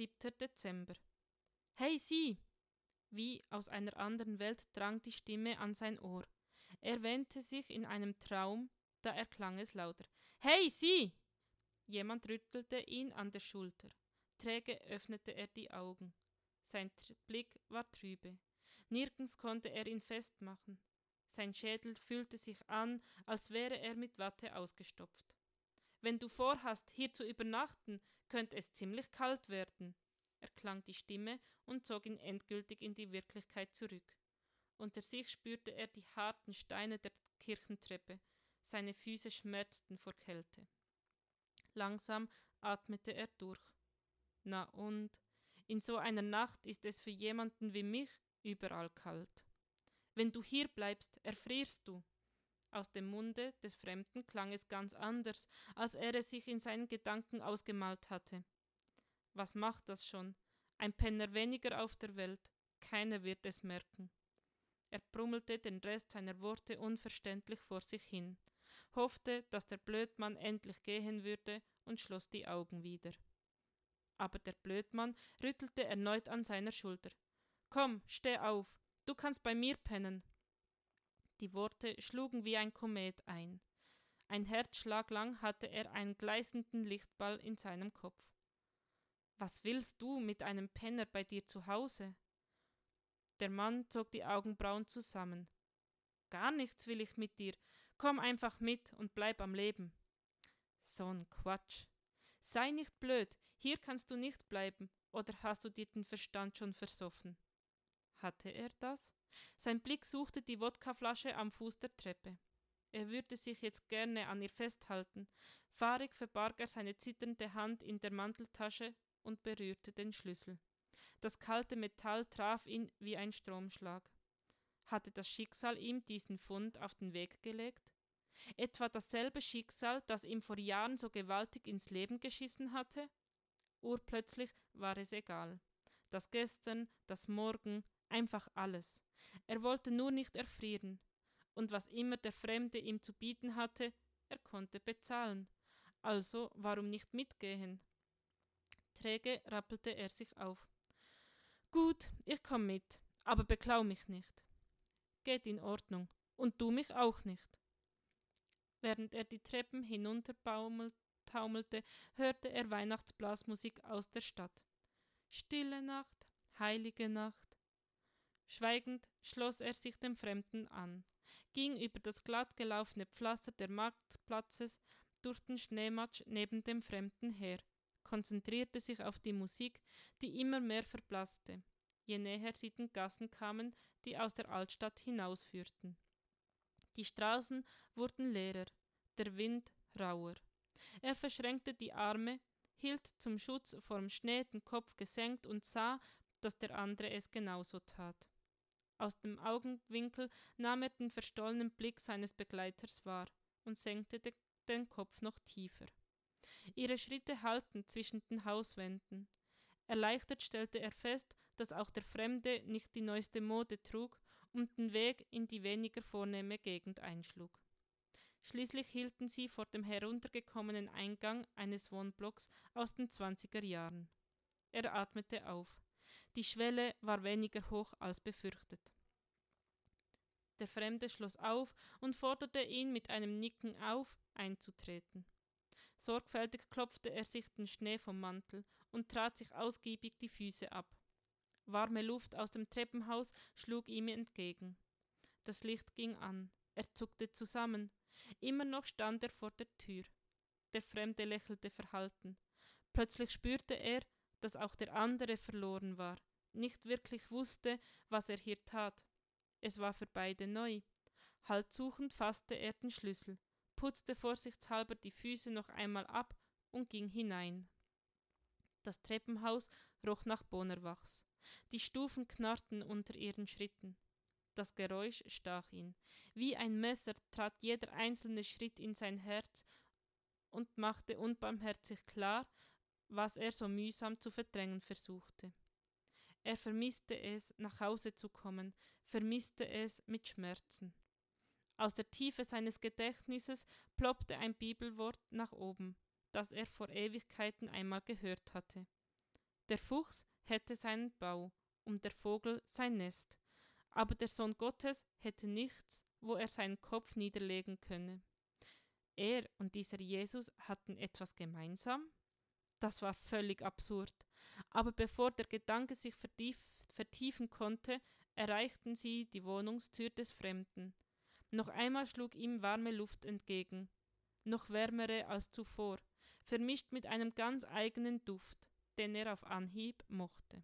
7. Dezember. Hey Sie! Wie aus einer anderen Welt drang die Stimme an sein Ohr. Er wähnte sich in einem Traum, da erklang es lauter. Hey Sie! Jemand rüttelte ihn an der Schulter. Träge öffnete er die Augen. Sein Blick war trübe. Nirgends konnte er ihn festmachen. Sein Schädel fühlte sich an, als wäre er mit Watte ausgestopft. Wenn du vorhast, hier zu übernachten, könnte es ziemlich kalt werden, erklang die Stimme und zog ihn endgültig in die Wirklichkeit zurück. Unter sich spürte er die harten Steine der Kirchentreppe, seine Füße schmerzten vor Kälte. Langsam atmete er durch. Na und? In so einer Nacht ist es für jemanden wie mich überall kalt. Wenn du hier bleibst, erfrierst du. Aus dem Munde des Fremden klang es ganz anders, als er es sich in seinen Gedanken ausgemalt hatte. Was macht das schon? Ein Penner weniger auf der Welt, keiner wird es merken. Er brummelte den Rest seiner Worte unverständlich vor sich hin, hoffte, dass der Blödmann endlich gehen würde und schloss die Augen wieder. Aber der Blödmann rüttelte erneut an seiner Schulter. Komm, steh auf, du kannst bei mir pennen. Die Worte schlugen wie ein Komet ein. Ein Herzschlag lang hatte er einen gleißenden Lichtball in seinem Kopf. Was willst du mit einem Penner bei dir zu Hause? Der Mann zog die Augenbrauen zusammen. Gar nichts will ich mit dir. Komm einfach mit und bleib am Leben. So'n Quatsch. Sei nicht blöd, hier kannst du nicht bleiben, oder hast du dir den Verstand schon versoffen? Hatte er das? Sein Blick suchte die Wodkaflasche am Fuß der Treppe. Er würde sich jetzt gerne an ihr festhalten. Fahrig verbarg er seine zitternde Hand in der Manteltasche und berührte den Schlüssel. Das kalte Metall traf ihn wie ein Stromschlag. Hatte das Schicksal ihm diesen Fund auf den Weg gelegt? Etwa dasselbe Schicksal, das ihm vor Jahren so gewaltig ins Leben geschissen hatte? Urplötzlich war es egal. Das Gestern, das Morgen, einfach alles. Er wollte nur nicht erfrieren. Und was immer der Fremde ihm zu bieten hatte, er konnte bezahlen. Also warum nicht mitgehen? Träge rappelte er sich auf. Gut, ich komm mit, aber beklau mich nicht. Geht in Ordnung. Und du mich auch nicht. Während er die Treppen hinuntertaumelte, hörte er Weihnachtsblasmusik aus der Stadt. Stille Nacht, heilige Nacht. Schweigend schloss er sich dem Fremden an, ging über das glatt gelaufene Pflaster der Marktplatzes durch den Schneematsch neben dem Fremden her, konzentrierte sich auf die Musik, die immer mehr verblasste, je näher sie den Gassen kamen, die aus der Altstadt hinausführten. Die Straßen wurden leerer, der Wind rauer. Er verschränkte die Arme, hielt zum Schutz vorm Schnee den Kopf gesenkt und sah, dass der andere es genauso tat. Aus dem Augenwinkel nahm er den verstollenen Blick seines Begleiters wahr und senkte de den Kopf noch tiefer. Ihre Schritte hallten zwischen den Hauswänden. Erleichtert stellte er fest, dass auch der Fremde nicht die neueste Mode trug und den Weg in die weniger vornehme Gegend einschlug. Schließlich hielten sie vor dem heruntergekommenen Eingang eines Wohnblocks aus den zwanziger Jahren. Er atmete auf. Die Schwelle war weniger hoch als befürchtet. Der Fremde schloss auf und forderte ihn mit einem Nicken auf, einzutreten. Sorgfältig klopfte er sich den Schnee vom Mantel und trat sich ausgiebig die Füße ab. Warme Luft aus dem Treppenhaus schlug ihm entgegen. Das Licht ging an. Er zuckte zusammen. Immer noch stand er vor der Tür. Der Fremde lächelte verhalten. Plötzlich spürte er, dass auch der andere verloren war, nicht wirklich wusste, was er hier tat. Es war für beide neu. Haltsuchend fasste er den Schlüssel putzte vorsichtshalber die Füße noch einmal ab und ging hinein. Das Treppenhaus roch nach Bohnerwachs. Die Stufen knarrten unter ihren Schritten. Das Geräusch stach ihn. Wie ein Messer trat jeder einzelne Schritt in sein Herz und machte unbarmherzig klar, was er so mühsam zu verdrängen versuchte. Er vermisste es, nach Hause zu kommen, vermisste es mit Schmerzen. Aus der Tiefe seines Gedächtnisses ploppte ein Bibelwort nach oben, das er vor Ewigkeiten einmal gehört hatte. Der Fuchs hätte seinen Bau und der Vogel sein Nest, aber der Sohn Gottes hätte nichts, wo er seinen Kopf niederlegen könne. Er und dieser Jesus hatten etwas gemeinsam? Das war völlig absurd. Aber bevor der Gedanke sich vertief, vertiefen konnte, erreichten sie die Wohnungstür des Fremden. Noch einmal schlug ihm warme Luft entgegen, noch wärmere als zuvor, vermischt mit einem ganz eigenen Duft, den er auf Anhieb mochte.